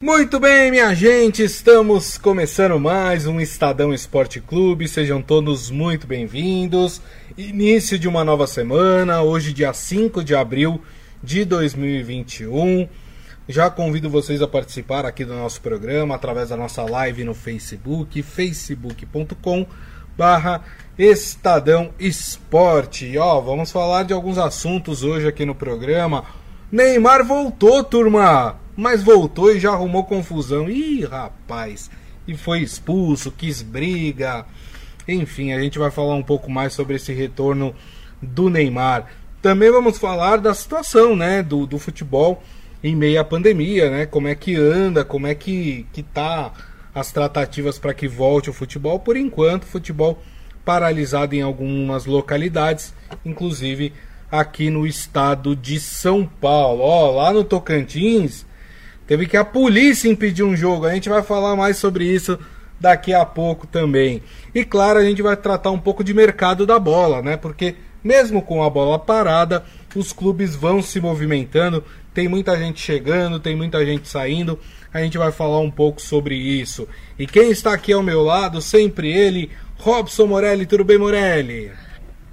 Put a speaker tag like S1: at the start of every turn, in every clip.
S1: Muito bem, minha gente, estamos começando mais um Estadão Esporte Clube. Sejam todos muito bem-vindos. Início de uma nova semana, hoje, dia 5 de abril de 2021. Já convido vocês a participar aqui do nosso programa através da nossa live no Facebook, facebook.com barra Estadão Esporte. Ó, vamos falar de alguns assuntos hoje aqui no programa. Neymar voltou, turma! Mas voltou e já arrumou confusão. Ih, rapaz! E foi expulso, quis briga. Enfim, a gente vai falar um pouco mais sobre esse retorno do Neymar. Também vamos falar da situação, né, do, do futebol em meio à pandemia, né? Como é que anda, como é que, que tá as tratativas para que volte o futebol. Por enquanto, futebol paralisado em algumas localidades, inclusive aqui no estado de São Paulo. Ó, lá no Tocantins, Teve que a polícia impedir um jogo. A gente vai falar mais sobre isso daqui a pouco também. E claro, a gente vai tratar um pouco de mercado da bola, né? Porque mesmo com a bola parada, os clubes vão se movimentando. Tem muita gente chegando, tem muita gente saindo. A gente vai falar um pouco sobre isso. E quem está aqui ao meu lado, sempre ele, Robson Morelli. Tudo bem, Morelli?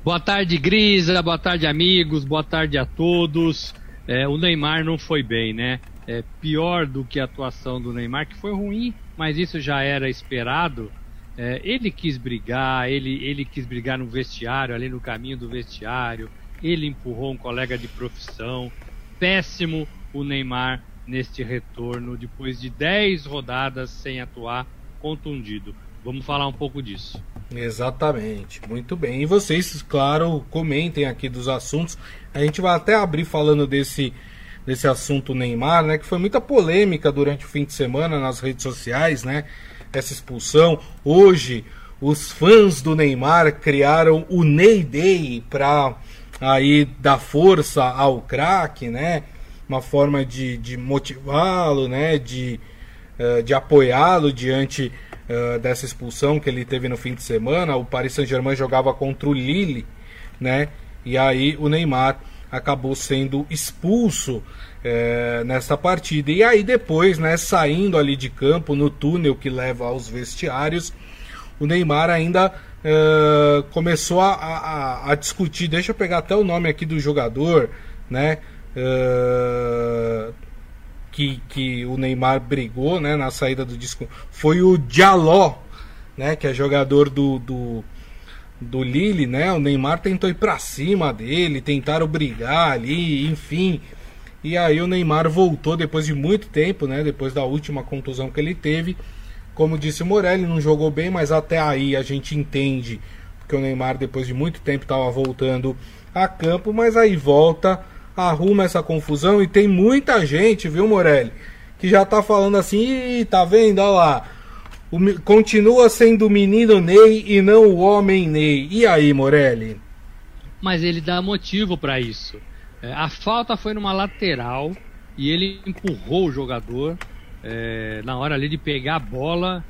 S2: Boa tarde, Grisa. Boa tarde, amigos. Boa tarde a todos. É, o Neymar não foi bem, né? É, pior do que a atuação do Neymar, que foi ruim, mas isso já era esperado. É, ele quis brigar, ele, ele quis brigar no vestiário, ali no caminho do vestiário, ele empurrou um colega de profissão. Péssimo o Neymar neste retorno, depois de 10 rodadas sem atuar, contundido. Vamos falar um pouco disso.
S1: Exatamente, muito bem. E vocês, claro, comentem aqui dos assuntos. A gente vai até abrir falando desse desse assunto Neymar, né? Que foi muita polêmica durante o fim de semana nas redes sociais, né? Essa expulsão. Hoje, os fãs do Neymar criaram o Ney Day para aí dar força ao craque, né? Uma forma de, de motivá-lo, né? De, uh, de apoiá-lo diante uh, dessa expulsão que ele teve no fim de semana. O Paris Saint-Germain jogava contra o Lille, né? E aí o Neymar acabou sendo expulso é, nessa partida. E aí depois, né, saindo ali de campo no túnel que leva aos vestiários, o Neymar ainda é, começou a, a, a, discutir. Deixa eu pegar até o nome aqui do jogador, né? É, que, que o Neymar brigou né, na saída do disco foi o Dialó, né, que é jogador do, do, do Lille, né? O Neymar tentou ir para cima dele, tentaram brigar ali, enfim. E aí o Neymar voltou depois de muito tempo, né? Depois da última contusão que ele teve. Como disse o Morelli, não jogou bem, mas até aí a gente entende porque o Neymar depois de muito tempo estava voltando a campo, mas aí volta, arruma essa confusão e tem muita gente, viu, Morelli, que já tá falando assim, tá vendo, olha lá, o, continua sendo o menino Ney e não o homem Ney. E aí, Morelli?
S2: Mas ele dá motivo para isso. É, a falta foi numa lateral e ele empurrou o jogador é, na hora ali de pegar a bola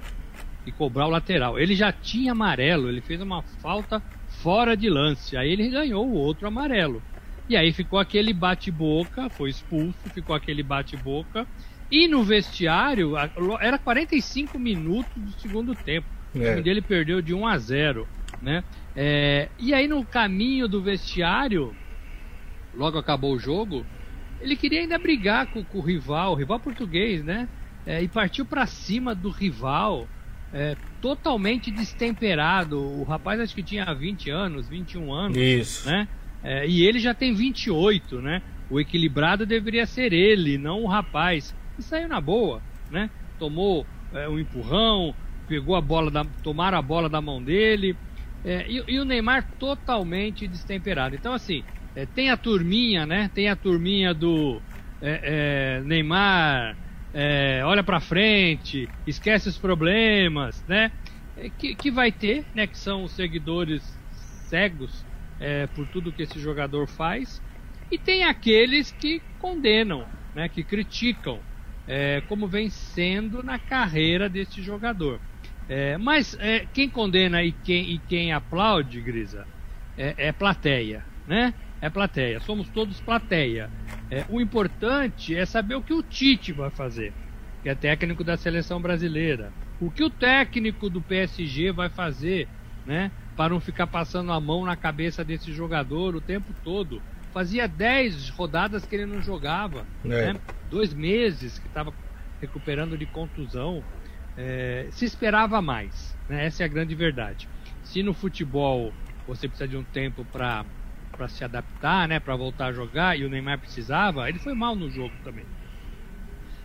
S2: e cobrar o lateral. Ele já tinha amarelo, ele fez uma falta fora de lance. Aí ele ganhou o outro amarelo. E aí ficou aquele bate-boca, foi expulso, ficou aquele bate-boca e no vestiário, era 45 minutos do segundo tempo. É. O time dele perdeu de 1 a 0, né? É, e aí no caminho do vestiário, logo acabou o jogo, ele queria ainda brigar com, com o rival, o rival português, né? É, e partiu para cima do rival, é, totalmente destemperado. O rapaz acho que tinha 20 anos, 21 anos,
S1: Isso.
S2: né? É, e ele já tem 28, né? O equilibrado deveria ser ele, não o rapaz e saiu na boa, né? Tomou é, um empurrão, pegou a bola, da, tomaram a bola da mão dele. É, e, e, o Neymar totalmente destemperado. Então, assim, é, tem a turminha, né? Tem a turminha do é, é, Neymar, é, olha pra frente, esquece os problemas, né? Que, que, vai ter, né? Que são os seguidores cegos por tudo que esse jogador faz. E tem aqueles que condenam, né? Que criticam é, como vem sendo na carreira desse jogador. É, mas é, quem condena e quem, e quem aplaude, Grisa, é, é, plateia, né? É plateia. Somos todos plateia. É, o importante é saber o que o Tite vai fazer. que é técnico da seleção brasileira. O que o técnico do PSG vai fazer, né, para não ficar passando a mão na cabeça desse jogador o tempo todo? Fazia 10 rodadas que ele não jogava, é. né? dois meses que estava recuperando de contusão. É, se esperava mais, né? essa é a grande verdade. Se no futebol você precisa de um tempo para para se adaptar, né, para voltar a jogar, e o Neymar precisava, ele foi mal no jogo também.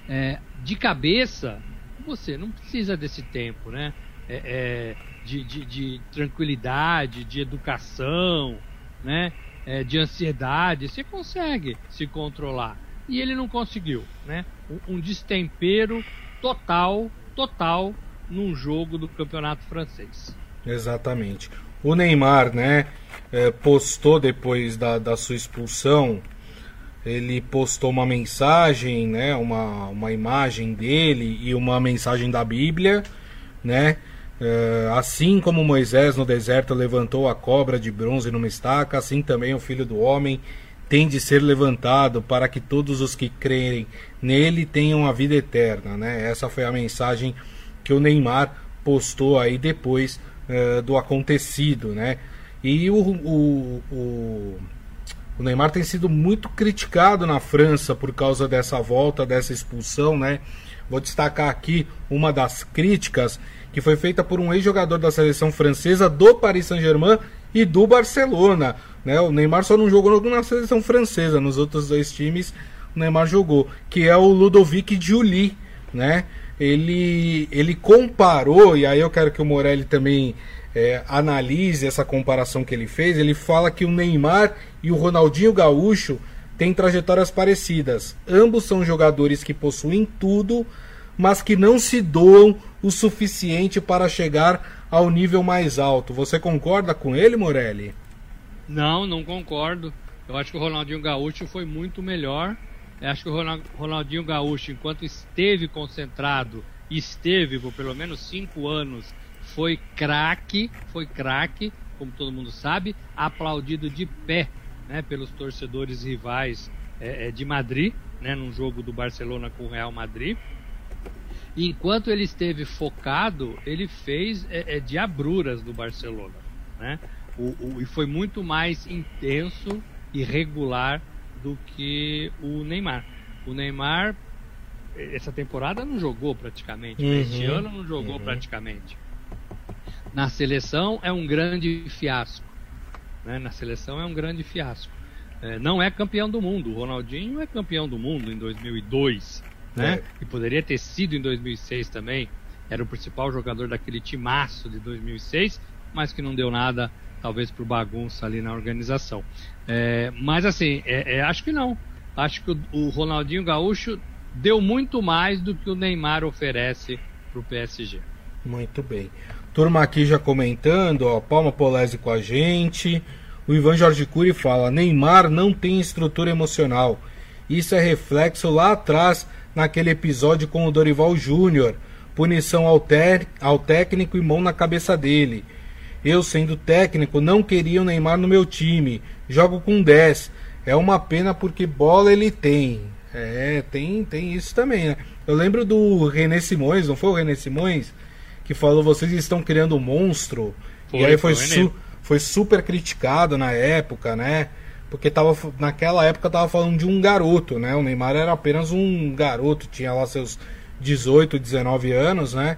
S2: É, de cabeça, você não precisa desse tempo, né? É, é, de, de, de, tranquilidade, de educação, né? É, de ansiedade, você consegue se controlar. E ele não conseguiu, né? Um, um destempero total, total num jogo do campeonato francês.
S1: Exatamente. O Neymar, né, é, postou depois da, da sua expulsão, ele postou uma mensagem, né, uma, uma imagem dele e uma mensagem da Bíblia, né, assim como Moisés no deserto levantou a cobra de bronze numa estaca, assim também o Filho do Homem tem de ser levantado para que todos os que crerem nele tenham a vida eterna, né? Essa foi a mensagem que o Neymar postou aí depois uh, do acontecido, né? E o, o, o, o, Neymar tem sido muito criticado na França por causa dessa volta, dessa expulsão, né? Vou destacar aqui uma das críticas que foi feita por um ex-jogador da seleção francesa do Paris Saint-Germain e do Barcelona. Né? O Neymar só não jogou na seleção francesa, nos outros dois times o Neymar jogou, que é o Ludovic Giuli, né? ele, ele comparou, e aí eu quero que o Morelli também é, analise essa comparação que ele fez. Ele fala que o Neymar e o Ronaldinho Gaúcho têm trajetórias parecidas. Ambos são jogadores que possuem tudo, mas que não se doam o suficiente para chegar ao nível mais alto. Você concorda com ele, Morelli?
S2: Não, não concordo. Eu acho que o Ronaldinho Gaúcho foi muito melhor Acho que o Ronaldinho Gaúcho, enquanto esteve concentrado, esteve por pelo menos cinco anos, foi craque, foi craque, como todo mundo sabe, aplaudido de pé né, pelos torcedores rivais é, é, de Madrid, né, num jogo do Barcelona com o Real Madrid. E enquanto ele esteve focado, ele fez é, é diabruras do Barcelona. Né? O, o, e foi muito mais intenso e regular do que o Neymar. O Neymar, essa temporada não jogou praticamente, uhum, este ano não jogou uhum. praticamente. Na seleção é um grande fiasco. Né? Na seleção é um grande fiasco. É, não é campeão do mundo. O Ronaldinho é campeão do mundo em 2002, né? É. E poderia ter sido em 2006 também. Era o principal jogador daquele timaço de 2006, mas que não deu nada talvez por bagunça ali na organização. É, mas assim, é, é, acho que não. Acho que o, o, Ronaldinho Gaúcho deu muito mais do que o Neymar oferece para o PSG.
S1: Muito bem. Turma aqui já comentando, ó, Palma Polese com a gente. O Ivan Jorge Cury fala: Neymar não tem estrutura emocional. Isso é reflexo lá atrás, naquele episódio com o Dorival Júnior. Punição ao, ao técnico e mão na cabeça dele. Eu, sendo técnico, não queria o Neymar no meu time. Jogo com 10. É uma pena porque bola ele tem. É, tem, tem isso também, né? Eu lembro do René Simões, não foi o René Simões? Que falou: vocês estão criando um monstro. Foi, e aí foi, su foi super criticado na época, né? Porque tava, naquela época tava falando de um garoto, né? O Neymar era apenas um garoto, tinha lá seus 18, 19 anos, né?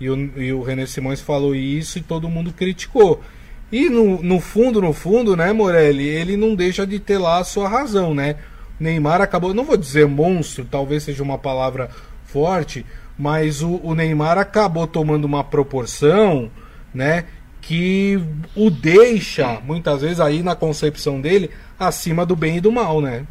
S1: E o, e o René Simões falou isso e todo mundo criticou. E no, no fundo, no fundo, né, Morelli, ele não deixa de ter lá a sua razão, né? Neymar acabou, não vou dizer monstro, talvez seja uma palavra forte, mas o, o Neymar acabou tomando uma proporção, né, que o deixa, muitas vezes aí na concepção dele, acima do bem e do mal, né?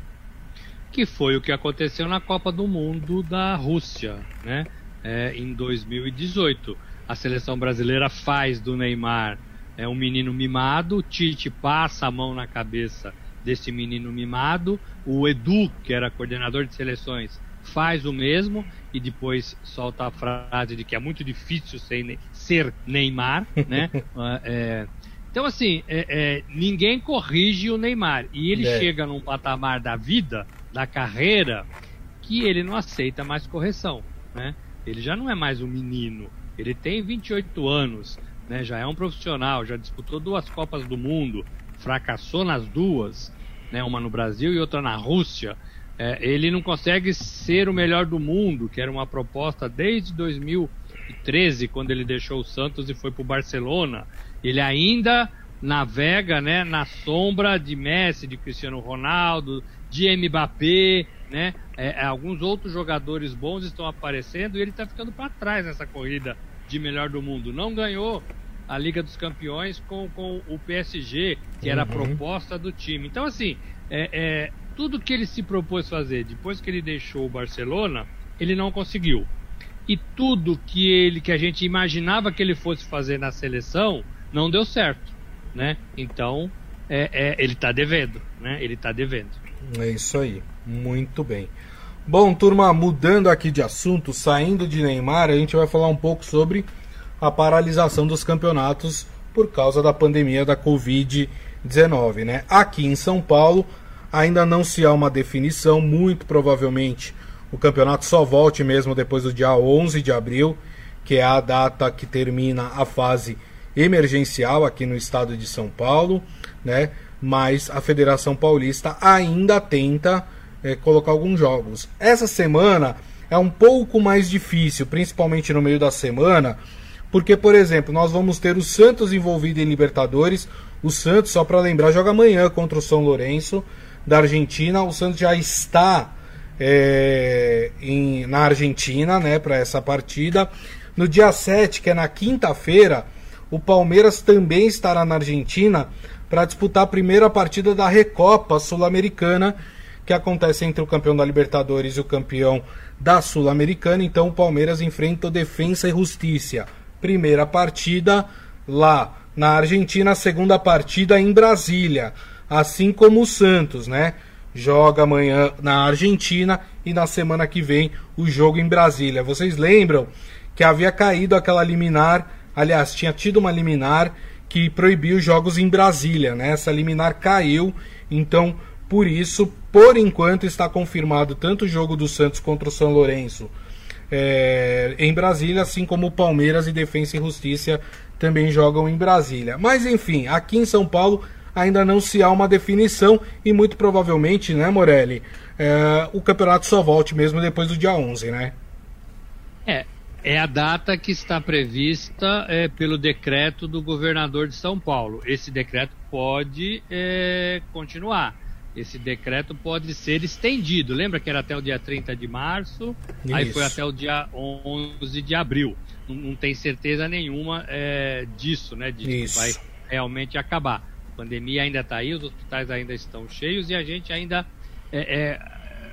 S2: Que foi o que aconteceu na Copa do Mundo da Rússia, né? é, em 2018. A seleção brasileira faz do Neymar é um menino mimado, o Tite passa a mão na cabeça desse menino mimado, o Edu, que era coordenador de seleções, faz o mesmo e depois solta a frase de que é muito difícil ser, ser Neymar, né? Ah, é, então assim, é, é, ninguém corrige o Neymar e ele é. chega num patamar da vida, da carreira, que ele não aceita mais correção. né? Ele já não é mais um menino, ele tem 28 anos, né? Já é um profissional, já disputou duas Copas do Mundo, fracassou nas duas, né? Uma no Brasil e outra na Rússia. É, ele não consegue ser o melhor do mundo, que era uma proposta desde 2013, quando ele deixou o Santos e foi para o Barcelona. Ele ainda navega né, na sombra de Messi, de Cristiano Ronaldo, de Mbappé, né? É, é, alguns outros jogadores bons estão aparecendo e ele está ficando para trás nessa corrida de melhor do mundo. Não ganhou a Liga dos Campeões com, com o PSG, que era a uhum. proposta do time. Então, assim, é, é, tudo que ele se propôs fazer depois que ele deixou o Barcelona, ele não conseguiu. E tudo que ele que a gente imaginava que ele fosse fazer na seleção não deu certo, né? Então, é, é ele está devendo, né? Ele está devendo.
S1: É isso aí. Muito bem. Bom, turma, mudando aqui de assunto, saindo de Neymar, a gente vai falar um pouco sobre a paralisação dos campeonatos por causa da pandemia da Covid-19, né? Aqui em São Paulo ainda não se há uma definição, muito provavelmente o campeonato só volte mesmo depois do dia 11 de abril, que é a data que termina a fase emergencial aqui no estado de São Paulo, né? Mas a Federação Paulista ainda tenta é, colocar alguns jogos. Essa semana é um pouco mais difícil, principalmente no meio da semana, porque, por exemplo, nós vamos ter o Santos envolvido em Libertadores. O Santos, só para lembrar, joga amanhã contra o São Lourenço da Argentina. O Santos já está é, em, na Argentina né, para essa partida. No dia 7, que é na quinta-feira, o Palmeiras também estará na Argentina para disputar a primeira partida da Recopa Sul-Americana, que acontece entre o campeão da Libertadores e o campeão da Sul-Americana. Então o Palmeiras enfrenta o Defensa e Justiça primeira partida lá na Argentina, segunda partida em Brasília, assim como o Santos, né? Joga amanhã na Argentina e na semana que vem o jogo em Brasília. Vocês lembram que havia caído aquela liminar, aliás, tinha tido uma liminar que proibiu os jogos em Brasília, né? Essa liminar caiu, então por isso, por enquanto está confirmado tanto o jogo do Santos contra o São Lourenço é, em Brasília, assim como o Palmeiras e Defensa e Justiça também jogam em Brasília. Mas enfim, aqui em São Paulo ainda não se há uma definição e muito provavelmente, né, Morelli, é, o campeonato só volte mesmo depois do dia 11, né?
S2: É, é a data que está prevista é, pelo decreto do governador de São Paulo. Esse decreto pode é, continuar esse decreto pode ser estendido. Lembra que era até o dia 30 de março, Isso. aí foi até o dia 11 de abril. Não, não tem certeza nenhuma é, disso, né? De que vai realmente acabar. Pandemia ainda está aí, os hospitais ainda estão cheios e a gente ainda é, é,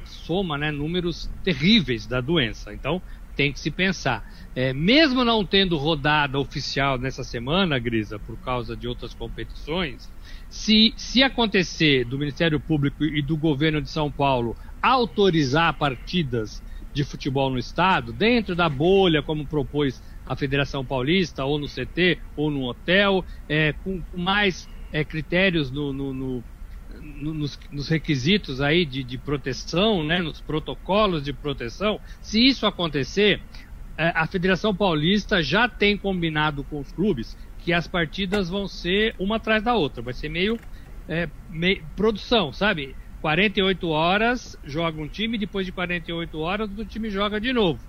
S2: soma né, números terríveis da doença. Então tem que se pensar. É, mesmo não tendo rodada oficial nessa semana, Grisa, por causa de outras competições, se, se acontecer do Ministério Público e do governo de São Paulo autorizar partidas de futebol no estado, dentro da bolha, como propôs a Federação Paulista, ou no CT, ou no hotel, é, com mais é, critérios no, no, no, nos, nos, requisitos aí de, de, proteção, né, nos protocolos de proteção, se isso acontecer, é, a Federação Paulista já tem combinado com os clubes que as partidas vão ser uma atrás da outra. Vai ser meio, é, meio produção, sabe? 48 horas joga um time, depois de 48 horas o time joga de novo.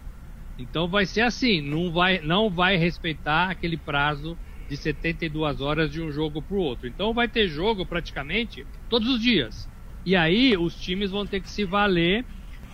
S2: Então vai ser assim, não vai, não vai respeitar aquele prazo de 72 horas de um jogo para o outro. Então vai ter jogo praticamente todos os dias. E aí os times vão ter que se valer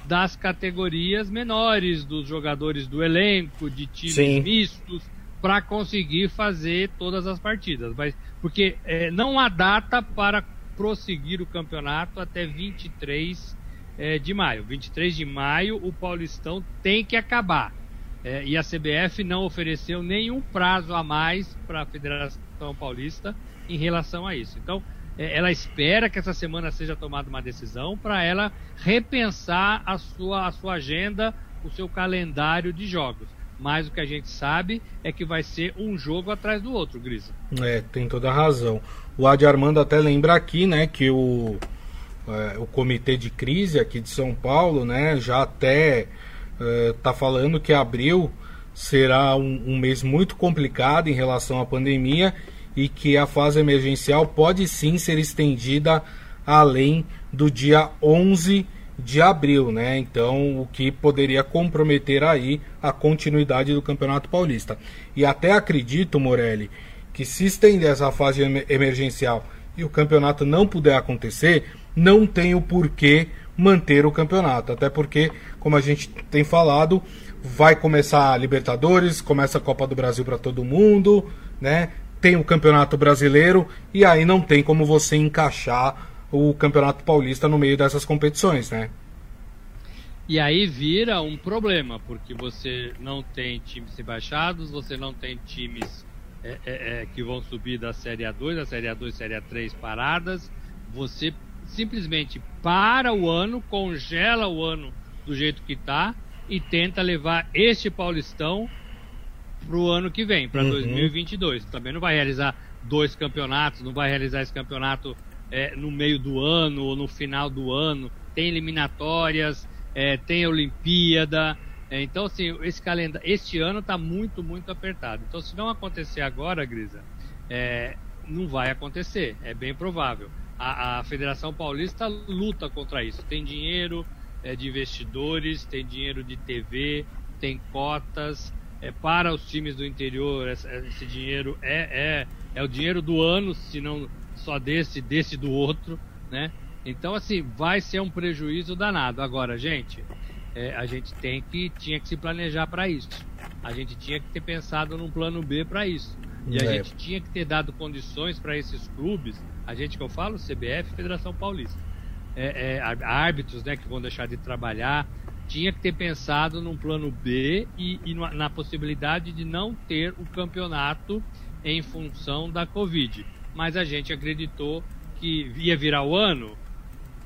S2: das categorias menores, dos jogadores do elenco, de times Sim. mistos para conseguir fazer todas as partidas. Mas, porque é, não há data para prosseguir o campeonato até 23 é, de maio. 23 de maio o Paulistão tem que acabar. É, e a CBF não ofereceu nenhum prazo a mais para a Federação Paulista em relação a isso. Então, é, ela espera que essa semana seja tomada uma decisão para ela repensar a sua, a sua agenda, o seu calendário de jogos mas o que a gente sabe é que vai ser um jogo atrás do outro, Grisa.
S1: É, tem toda a razão. O Adi Armando até lembra aqui, né, que o, é, o comitê de crise aqui de São Paulo, né, já até está falando que abril será um, um mês muito complicado em relação à pandemia e que a fase emergencial pode sim ser estendida além do dia 11 de abril, né? Então, o que poderia comprometer aí a continuidade do Campeonato Paulista. E até acredito, Morelli, que se estender essa fase emergencial e o campeonato não puder acontecer, não tem o porquê manter o campeonato. Até porque, como a gente tem falado, vai começar a Libertadores, começa a Copa do Brasil para todo mundo, né? Tem o Campeonato Brasileiro e aí não tem como você encaixar o Campeonato Paulista no meio dessas competições, né?
S2: E aí vira um problema, porque você não tem times rebaixados, você não tem times é, é, é, que vão subir da Série A2, da Série A2, Série A3 paradas. Você simplesmente para o ano, congela o ano do jeito que está e tenta levar este Paulistão para o ano que vem, para uhum. 2022. Também não vai realizar dois campeonatos, não vai realizar esse campeonato é, no meio do ano ou no final do ano. Tem eliminatórias, é, tem Olimpíada. É, então, assim, esse calendário, este ano está muito, muito apertado. Então, se não acontecer agora, Grisa, é, não vai acontecer. É bem provável. A, a Federação Paulista luta contra isso. Tem dinheiro, é, de investidores, tem dinheiro de TV, tem cotas. É, para os times do interior, esse, esse dinheiro é, é, é o dinheiro do ano, se não só desse, desse do outro, né? Então, assim, vai ser um prejuízo danado. Agora, gente, é, a gente tem que, tinha que se planejar para isso. A gente tinha que ter pensado num plano B para isso. E a é. gente tinha que ter dado condições para esses clubes, a gente que eu falo, CBF Federação Paulista é, é, árbitros né, que vão deixar de trabalhar. Tinha que ter pensado num plano B e, e na possibilidade de não ter o campeonato em função da Covid. Mas a gente acreditou que ia virar o ano,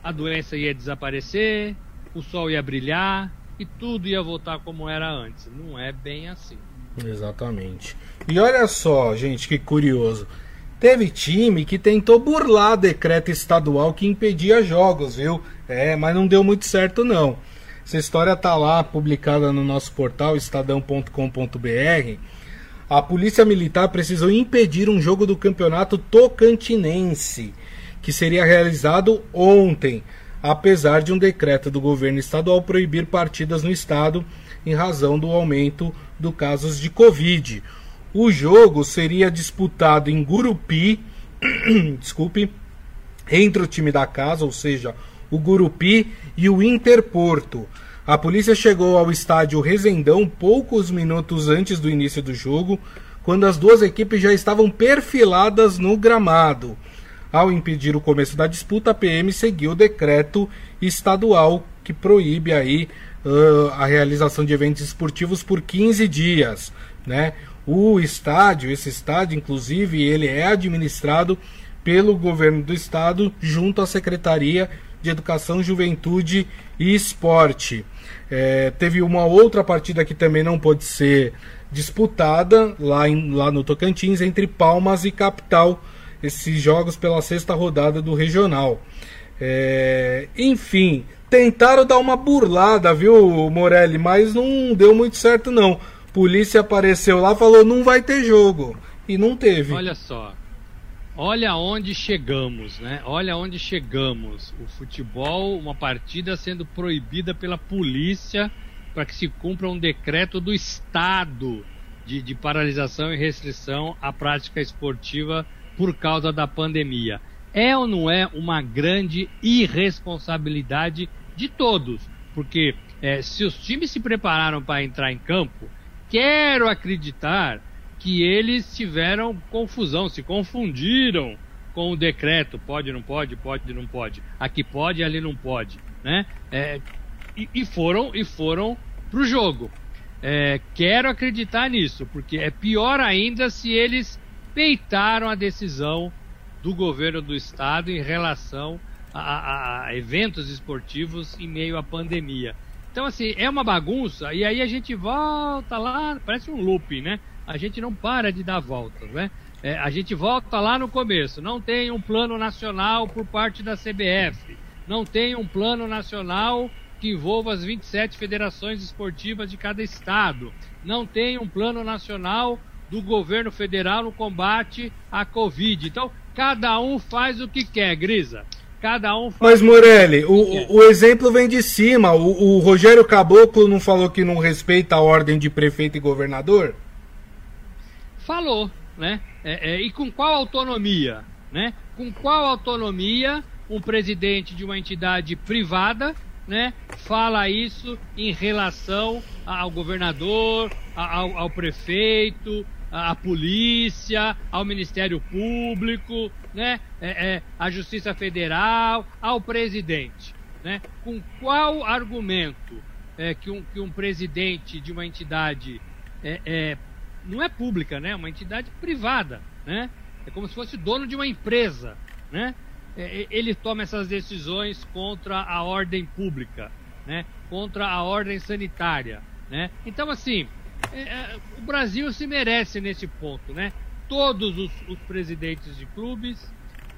S2: a doença ia desaparecer, o sol ia brilhar e tudo ia voltar como era antes. Não é bem assim.
S1: Exatamente. E olha só, gente, que curioso. Teve time que tentou burlar decreto estadual que impedia jogos, viu? É, mas não deu muito certo não. Essa história tá lá publicada no nosso portal estadão.com.br. A Polícia Militar precisou impedir um jogo do Campeonato Tocantinense, que seria realizado ontem, apesar de um decreto do governo estadual proibir partidas no estado em razão do aumento do casos de Covid. O jogo seria disputado em Gurupi, desculpe, entre o time da casa, ou seja, o Gurupi e o Interporto. A polícia chegou ao estádio Rezendão poucos minutos antes do início do jogo, quando as duas equipes já estavam perfiladas no gramado. Ao impedir o começo da disputa, a PM seguiu o decreto estadual que proíbe aí uh, a realização de eventos esportivos por 15 dias, né? O estádio, esse estádio, inclusive, ele é administrado pelo governo do estado junto à Secretaria de Educação, Juventude e Esporte. É, teve uma outra partida que também não pôde ser disputada lá, em, lá no Tocantins entre Palmas e Capital. Esses jogos pela sexta rodada do regional. É, enfim, tentaram dar uma burlada, viu, Morelli? Mas não deu muito certo, não polícia apareceu lá falou não vai ter jogo. E não teve.
S2: Olha só. Olha onde chegamos, né? Olha onde chegamos. O futebol, uma partida sendo proibida pela polícia para que se cumpra um decreto do Estado de, de paralisação e restrição à prática esportiva por causa da pandemia. É ou não é uma grande irresponsabilidade de todos? Porque é, se os times se prepararam para entrar em campo, quero acreditar que eles tiveram confusão, se confundiram com o decreto, pode, não pode, pode, não pode, aqui pode, ali não pode, né? É, e, e, foram e foram pro jogo. É, quero acreditar nisso, porque é pior ainda se eles peitaram a decisão do governo do estado em relação a, a, eventos esportivos em meio à pandemia. Então, assim, é uma bagunça, e aí a gente volta lá, parece um looping, né? A gente não para de dar voltas, né? É, a gente volta lá no começo, não tem um plano nacional por parte da CBF, não tem um plano nacional que envolva as 27 federações esportivas de cada estado. Não tem um plano nacional do governo federal no combate à Covid. Então, cada um faz o que quer, Grisa. Cada um
S1: faz Mas, Morelli, o, o, exemplo vem de cima. O, o Rogério Caboclo não falou que não respeita a ordem de prefeito e governador?
S2: Falou, né? É, é, e com qual autonomia? Né? Com qual autonomia um presidente de uma entidade privada né, fala isso em relação ao governador, ao, ao prefeito, à polícia, ao Ministério Público, né, é, é, à Justiça Federal, ao presidente. Né? Com qual argumento é, que, um, que um presidente de uma entidade é, é, não é pública, né, uma entidade privada, né, é como se fosse dono de uma empresa, né, é, é, ele toma essas decisões contra a ordem pública, né? contra a ordem sanitária. Né? Então, assim, é, é, o Brasil se merece nesse ponto. Né? Todos os, os, presidentes de clubes,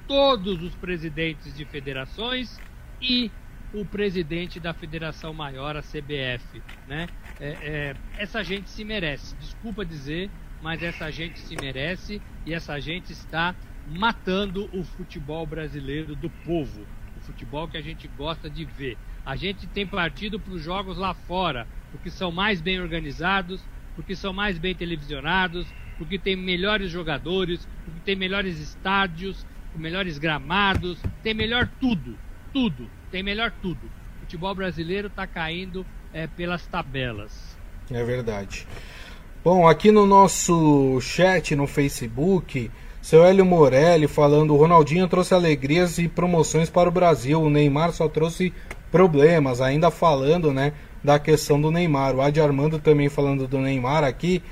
S2: todos os presidentes de federações e o presidente da federação maior, a CBF. Né? É, é, essa gente se merece. Desculpa dizer, mas essa gente se merece e essa gente está matando o futebol brasileiro do povo, o futebol que a gente gosta de ver. A gente tem partido para os jogos lá fora, porque são mais bem organizados, porque são mais bem televisionados, porque tem melhores jogadores, porque tem melhores estádios, melhores gramados, tem melhor tudo, tudo, tem melhor tudo. O futebol brasileiro está caindo é, pelas tabelas.
S1: É verdade. Bom, aqui no nosso chat no Facebook, seu Hélio Morelli falando: o Ronaldinho trouxe alegrias e promoções para o Brasil, o Neymar só trouxe problemas. Ainda falando, né, da questão do Neymar. O Adi Armando também falando do Neymar aqui,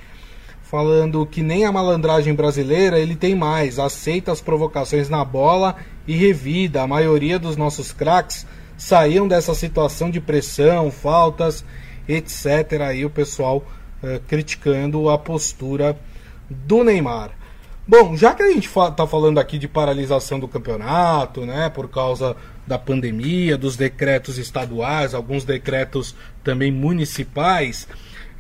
S1: falando que nem a malandragem brasileira ele tem mais, aceita as provocações na bola e revida. A maioria dos nossos craques saíam dessa situação de pressão, faltas, etc. Aí o pessoal uh, criticando a postura do Neymar. Bom, já que a gente está falando aqui de paralisação do campeonato, né, por causa da pandemia, dos decretos estaduais, alguns decretos também municipais,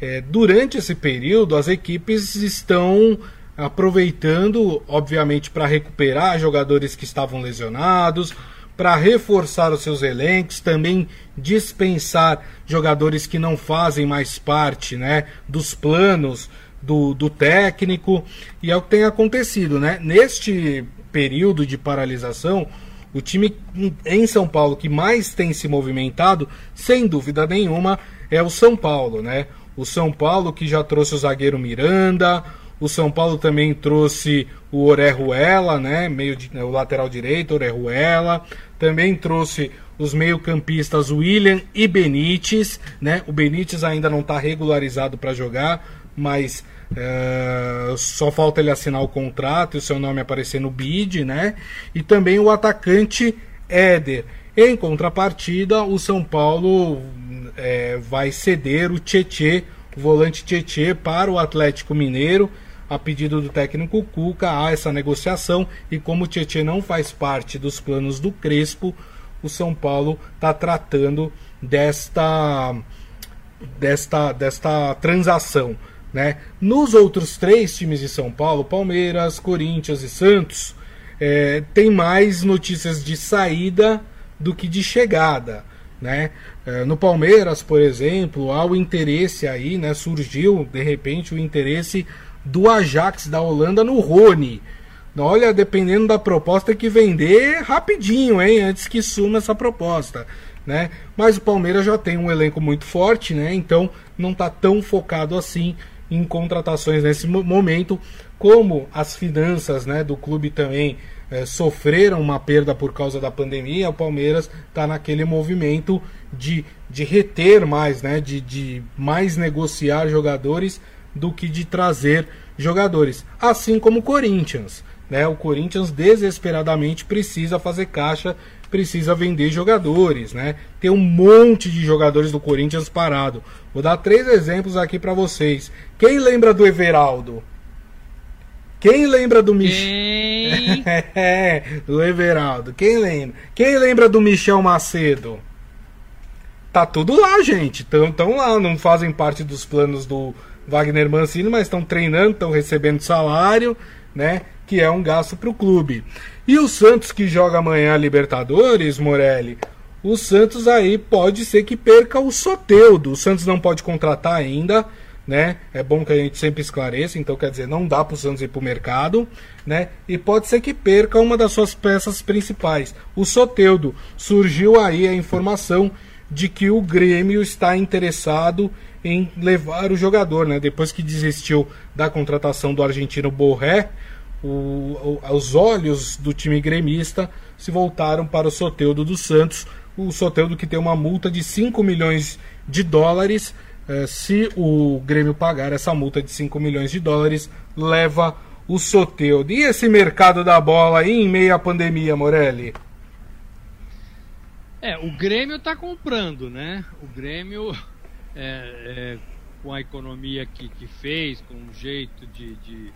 S1: é, durante esse período as equipes estão aproveitando, obviamente, para recuperar jogadores que estavam lesionados, para reforçar os seus elencos, também dispensar jogadores que não fazem mais parte né, dos planos do, do técnico, e é o que tem acontecido, né? Neste período de paralisação, o time em São Paulo que mais tem se movimentado, sem dúvida nenhuma, é o São Paulo, né? O São Paulo que já trouxe o zagueiro Miranda, o São Paulo também trouxe o Orejuela, né? Meio de, o lateral direito, Orejuela. Também trouxe os meio-campistas William e Benítez, né? O Benítez ainda não está regularizado para jogar, mas é, só falta ele assinar o contrato e o seu nome aparecer no bid, né? E também o atacante Éder. Em contrapartida, o São Paulo é, vai ceder o Tietê, o volante Tietê, para o Atlético Mineiro. A pedido do técnico Cuca, há essa negociação e como o Tietê não faz parte dos planos do Crespo, o São Paulo está tratando desta, desta, desta transação. Né? Nos outros três times de São Paulo, Palmeiras, Corinthians e Santos, é, tem mais notícias de saída do que de chegada. Né? É, no Palmeiras, por exemplo, há o interesse aí, né? surgiu de repente o interesse do Ajax da Holanda no Rony. Olha, dependendo da proposta, que vender rapidinho, hein? Antes que suma essa proposta. Né? Mas o Palmeiras já tem um elenco muito forte, né? Então não está tão focado assim em contratações nesse momento, como as finanças né, do clube também é, sofreram uma perda por causa da pandemia, o Palmeiras está naquele movimento de, de reter mais, né, de, de mais negociar jogadores do que de trazer jogadores. Assim como o Corinthians. Né, o Corinthians desesperadamente precisa fazer caixa precisa vender jogadores, né? Tem um monte de jogadores do Corinthians parado. Vou dar três exemplos aqui para vocês. Quem lembra do Everaldo? Quem lembra do Michel? do Everaldo. Quem lembra? Quem lembra do Michel Macedo? tá tudo lá, gente. Estão lá, não fazem parte dos planos do Wagner Mancini, mas estão treinando, estão recebendo salário, né? Que é um gasto para o clube. E o Santos que joga amanhã a Libertadores, Morelli, o Santos aí pode ser que perca o Soteudo. O Santos não pode contratar ainda, né? É bom que a gente sempre esclareça, então quer dizer, não dá para o Santos ir para o mercado, né? E pode ser que perca uma das suas peças principais. O Soteudo. Surgiu aí a informação de que o Grêmio está interessado em levar o jogador, né? Depois que desistiu da contratação do argentino Borré, o, o, os olhos do time gremista se voltaram para o Soteudo dos Santos, o Soteudo que tem uma multa de 5 milhões de dólares. Eh, se o Grêmio pagar essa multa de 5 milhões de dólares, leva o Soteudo. E esse mercado da bola aí em meio à pandemia, Morelli?
S2: É, o Grêmio está comprando, né? O Grêmio, é, é, com a economia que, que fez, com o jeito de, de,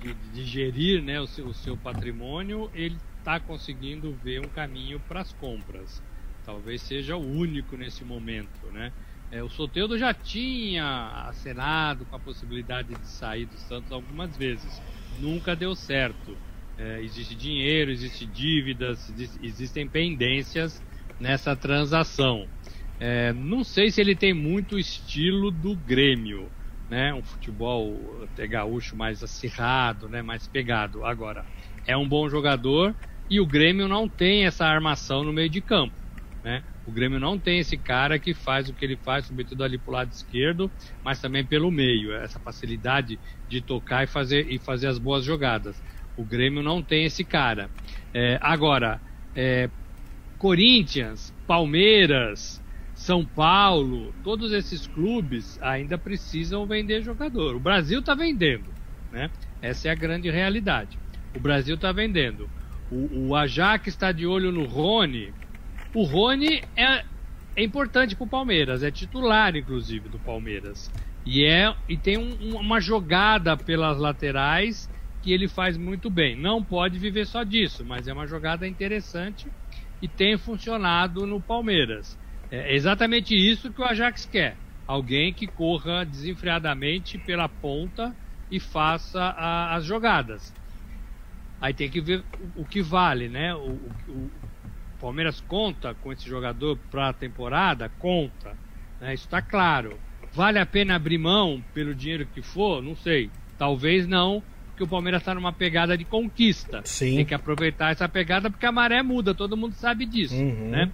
S2: de, de gerir né, o, seu, o seu patrimônio, ele está conseguindo ver um caminho para as compras. Talvez seja o único nesse momento, né? É, o Soteudo já tinha acenado com a possibilidade de sair do Santos algumas vezes. Nunca deu certo. É, existe dinheiro, existe dívidas, existem pendências nessa transação. É, não sei se ele tem muito estilo do Grêmio, né? Um futebol até gaúcho mais acirrado, né? Mais pegado. Agora, é um bom jogador e o Grêmio não tem essa armação no meio de campo, né? O Grêmio não tem esse cara que faz o que ele faz, sobretudo ali pro lado esquerdo, mas também pelo meio, essa facilidade de tocar e fazer, e fazer as boas jogadas. O Grêmio não tem esse cara. É, agora, é, Corinthians, Palmeiras, São Paulo, todos esses clubes ainda precisam vender jogador. O Brasil está vendendo, né? Essa é a grande realidade. O Brasil está vendendo. O, o Ajax está de olho no Rony. O Rony é, é importante para o Palmeiras, é titular inclusive do Palmeiras. E, é, e tem um, uma jogada pelas laterais que ele faz muito bem. Não pode viver só disso, mas é uma jogada interessante e tem funcionado no Palmeiras. É exatamente isso que o Ajax quer. Alguém que corra desenfreadamente pela ponta e faça a, as jogadas. Aí tem que ver o, o que vale, né? O, o, o, Palmeiras conta com esse jogador para a temporada? Conta. Né? Isso está claro. Vale a pena abrir mão pelo dinheiro que for? Não sei. Talvez não, porque o Palmeiras está numa pegada de conquista.
S1: Sim.
S2: Tem que aproveitar essa pegada porque a maré muda, todo mundo sabe disso, uhum. né?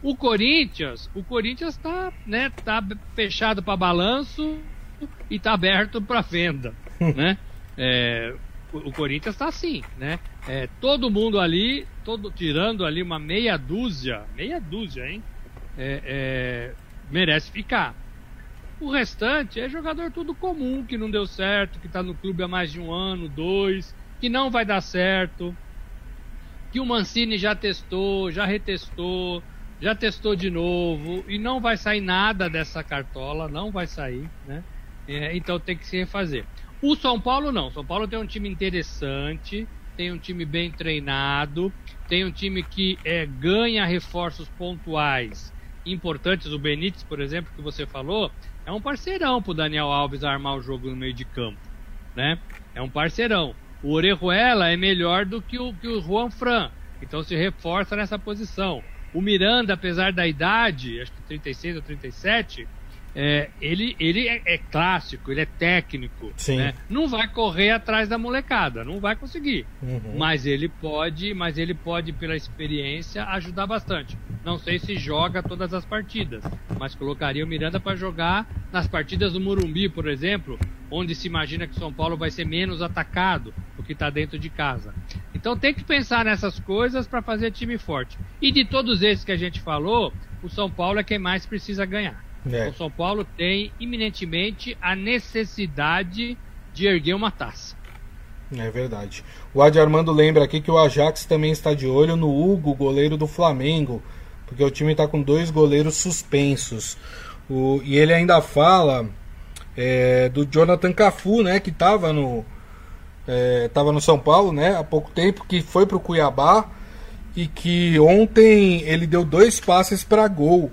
S2: O Corinthians, o Corinthians está, né, tá fechado para balanço e está aberto para venda, né? É, o, Corinthians está assim, né? É, todo mundo ali, todo tirando ali uma meia dúzia, meia dúzia, hein? É, é merece ficar. O restante é jogador tudo comum, que não deu certo, que está no clube há mais de um ano, dois, que não vai dar certo, que o Mancini já testou, já retestou, já testou de novo e não vai sair nada dessa cartola, não vai sair, né? É, então tem que se refazer. O São Paulo não. São Paulo tem um time interessante, tem um time bem treinado, tem um time que é, ganha reforços pontuais importantes. O Benítez, por exemplo, que você falou, é um parceirão pro Daniel Alves armar o jogo no meio de campo, né? É um parceirão. O Orejuela é melhor do que o, que o Juan Fran, então se reforça nessa posição. O Miranda, apesar da idade, acho que 36 ou 37, é, ele, ele é, é, clássico, ele é técnico. Né? Não vai correr atrás da molecada, não vai conseguir. Uhum. Mas ele pode, mas ele pode, pela experiência, ajudar bastante. Não sei se joga todas as partidas, mas colocaria o Miranda para jogar nas partidas do Morumbi, por exemplo, onde se imagina que São Paulo vai ser menos atacado, porque está dentro de casa. Então tem que pensar nessas coisas para fazer time forte. E de todos esses que a gente falou, o São Paulo é quem mais precisa ganhar. É. O São Paulo tem iminentemente a necessidade de erguer uma taça.
S1: É verdade. O Adi Armando lembra aqui que o Ajax também está de olho no Hugo, goleiro do Flamengo, porque o time está com dois goleiros suspensos. O, e ele ainda fala é, do Jonathan Cafu, né, que estava no é, no São Paulo, né, há pouco tempo, que foi para o Cuiabá e que ontem ele deu dois passes para gol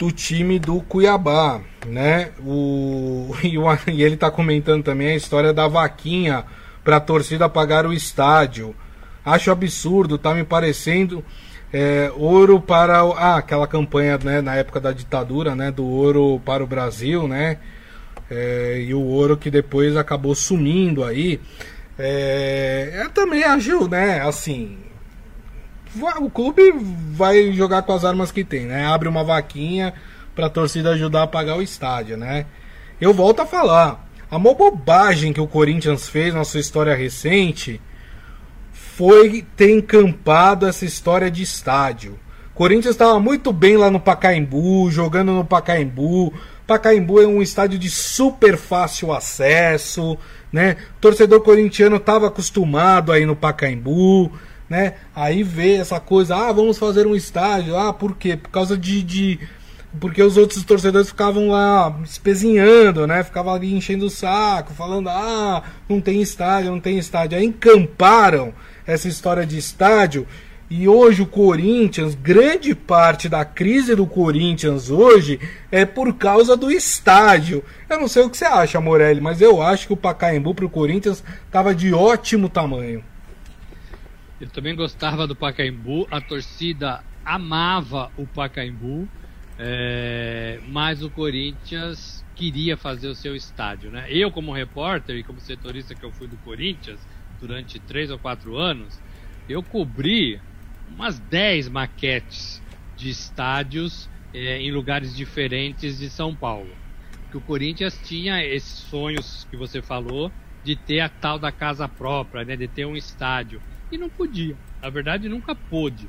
S1: do time do Cuiabá, né? O, e, o, e ele está comentando também a história da vaquinha para a torcida pagar o estádio. Acho absurdo, tá me parecendo é, ouro para ah, aquela campanha né, na época da ditadura, né, do ouro para o Brasil, né? É, e o ouro que depois acabou sumindo aí. É, eu também acho, né? Assim, o clube vai jogar com as armas que tem, né? Abre uma vaquinha para a torcida ajudar a pagar o estádio, né? Eu volto a falar, a maior bobagem que o Corinthians fez na sua história recente foi ter encampado essa história de estádio. O Corinthians estava muito bem lá no Pacaembu, jogando no Pacaembu. Pacaembu é um estádio de super fácil acesso, né? O torcedor corintiano estava acostumado aí no Pacaembu, né? Aí vê essa coisa, ah, vamos fazer um estádio, ah, por quê? Por causa de, de porque os outros torcedores ficavam lá espezinhando, né? Ficavam ali enchendo o saco, falando: ah, não tem estádio, não tem estádio. Aí encamparam essa história de estádio. E hoje o Corinthians, grande parte da crise do Corinthians hoje é por causa do estádio. Eu não sei o que você acha, Morelli, mas eu acho que o Pacaembu para o Corinthians estava de ótimo tamanho.
S2: Eu também gostava do Pacaembu, a torcida amava o Pacaembu, é, mas o Corinthians queria fazer o seu estádio. Né? Eu, como repórter e como setorista que eu fui do Corinthians, durante três ou quatro anos, eu cobri umas 10 maquetes de estádios é, em lugares diferentes de São Paulo. Que o Corinthians tinha esses sonhos que você falou de ter a tal da casa própria, né, de ter um estádio. E não podia. Na verdade, nunca pôde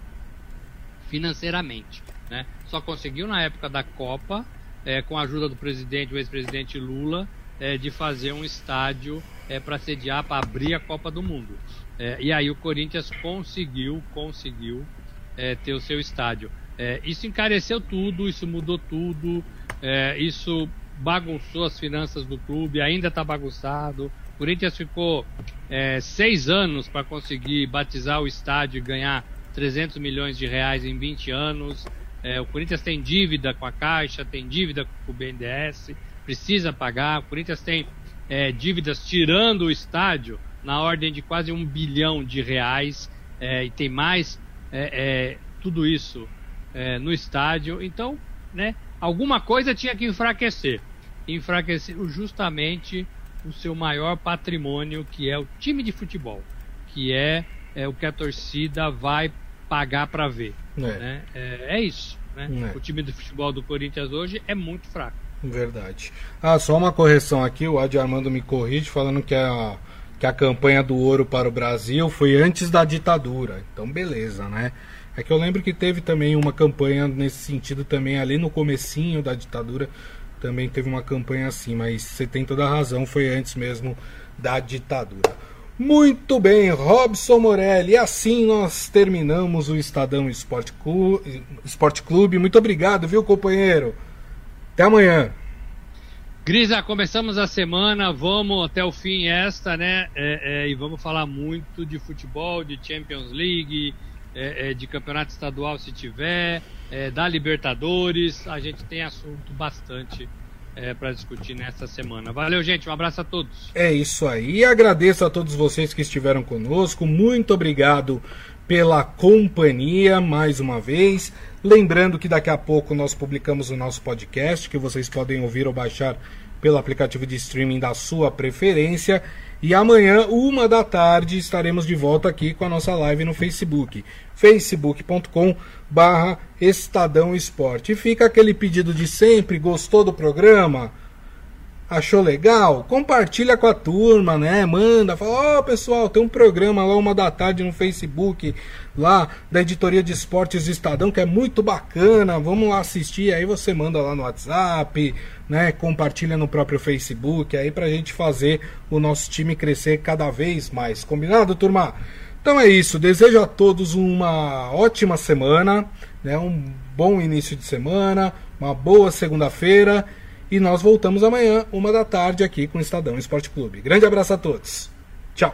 S2: financeiramente. Né? Só conseguiu na época da Copa, é, com a ajuda do presidente, o ex-presidente Lula, é, de fazer um estádio é, para sediar, para abrir a Copa do Mundo. É, e aí o Corinthians conseguiu, conseguiu é, ter o seu estádio. É, isso encareceu tudo, isso mudou tudo, isso bagunçou as finanças do clube, ainda está bagunçado. Corinthians ficou seis anos para conseguir batizar o estádio e ganhar 300 milhões de reais em 20 anos. o Corinthians tem dívida com a Caixa, tem dívida com o BNDES precisa pagar. O Corinthians tem é, dívidas tirando o estádio na ordem de quase um bilhão de reais é, e tem mais é, é tudo isso é, no estádio. Então, né, alguma coisa tinha que enfraquecer. Enfraquecer justamente o seu maior patrimônio, que é o time de futebol, que é, é o que a torcida vai pagar para ver. É. Né? É, isso. Né? O time de futebol do Corinthians hoje é muito fraco.
S1: Verdade. Ah, só uma correção aqui, o Adi Armando me corrige falando que a, que a campanha do ouro para o Brasil foi antes da ditadura. Então beleza, né? É que eu lembro que teve também uma campanha nesse sentido também ali no comecinho da ditadura, também teve uma campanha assim, mas você tem toda a razão, foi antes mesmo da ditadura. Muito bem, Robson Morelli. E assim nós terminamos o Estadão Esporte Clube. Esporte Clube. Muito obrigado, viu, companheiro? Até amanhã.
S2: Grisa, começamos a semana, vamos até o fim esta, né? É, é, e vamos falar muito de futebol, de Champions League, é, é de campeonato estadual se tiver, é, da Libertadores. A gente tem assunto bastante é, para discutir nesta semana. Valeu, gente. Um abraço a todos.
S1: É isso aí. Agradeço a todos vocês que estiveram conosco. Muito obrigado pela companhia mais uma vez. Lembrando que daqui a pouco nós publicamos o nosso podcast, que vocês podem ouvir ou baixar pelo aplicativo de streaming da sua preferência. E amanhã, uma da tarde, estaremos de volta aqui com a nossa live no Facebook, facebook.com barra Estadão Esporte. E fica aquele pedido de sempre, gostou do programa? Achou legal? Compartilha com a turma, né? Manda, fala, ó oh, pessoal, tem um programa lá uma da tarde no Facebook, lá da editoria de esportes Estadão, que é muito bacana. Vamos lá assistir. Aí você manda lá no WhatsApp, né? Compartilha no próprio Facebook, aí pra gente fazer o nosso time crescer cada vez mais. Combinado, turma? Então é isso. Desejo a todos uma ótima semana, né? Um bom início de semana, uma boa segunda-feira e nós voltamos amanhã, uma da tarde, aqui com o Estadão Esporte Clube. Grande abraço a todos. Tchau.